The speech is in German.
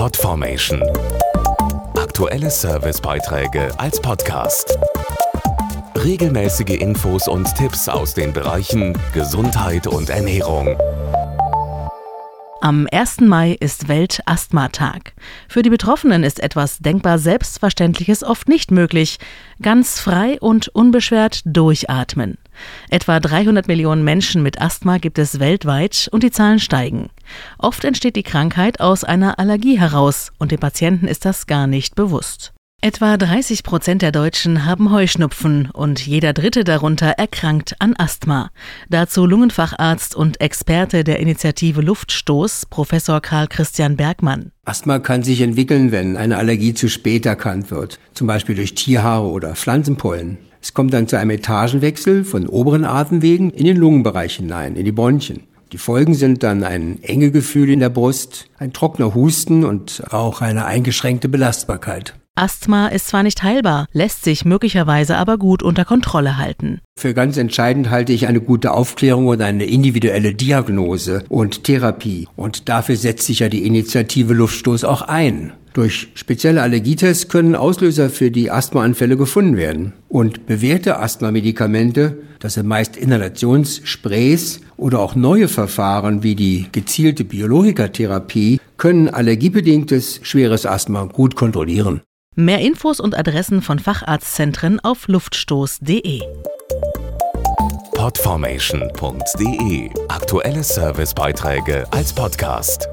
Podformation. Aktuelle Servicebeiträge als Podcast. Regelmäßige Infos und Tipps aus den Bereichen Gesundheit und Ernährung. Am 1. Mai ist Welt-Asthma-Tag. Für die Betroffenen ist etwas denkbar Selbstverständliches oft nicht möglich. Ganz frei und unbeschwert durchatmen. Etwa 300 Millionen Menschen mit Asthma gibt es weltweit und die Zahlen steigen. Oft entsteht die Krankheit aus einer Allergie heraus und dem Patienten ist das gar nicht bewusst. Etwa 30 Prozent der Deutschen haben Heuschnupfen und jeder Dritte darunter erkrankt an Asthma. Dazu Lungenfacharzt und Experte der Initiative Luftstoß, Professor Karl Christian Bergmann. Asthma kann sich entwickeln, wenn eine Allergie zu spät erkannt wird, zum Beispiel durch Tierhaare oder Pflanzenpollen. Es kommt dann zu einem Etagenwechsel von oberen Atemwegen in den Lungenbereich hinein, in die Bronchien. Die Folgen sind dann ein enge Gefühl in der Brust, ein trockener Husten und auch eine eingeschränkte Belastbarkeit. Asthma ist zwar nicht heilbar, lässt sich möglicherweise aber gut unter Kontrolle halten. Für ganz entscheidend halte ich eine gute Aufklärung und eine individuelle Diagnose und Therapie. Und dafür setzt sich ja die Initiative Luftstoß auch ein. Durch spezielle Allergietests können Auslöser für die Asthmaanfälle gefunden werden. Und bewährte Asthmamedikamente, das sind meist Inhalationssprays oder auch neue Verfahren wie die gezielte Biologikatherapie, können allergiebedingtes schweres Asthma gut kontrollieren. Mehr Infos und Adressen von Facharztzentren auf luftstoß.de. Podformation.de Aktuelle Servicebeiträge als Podcast.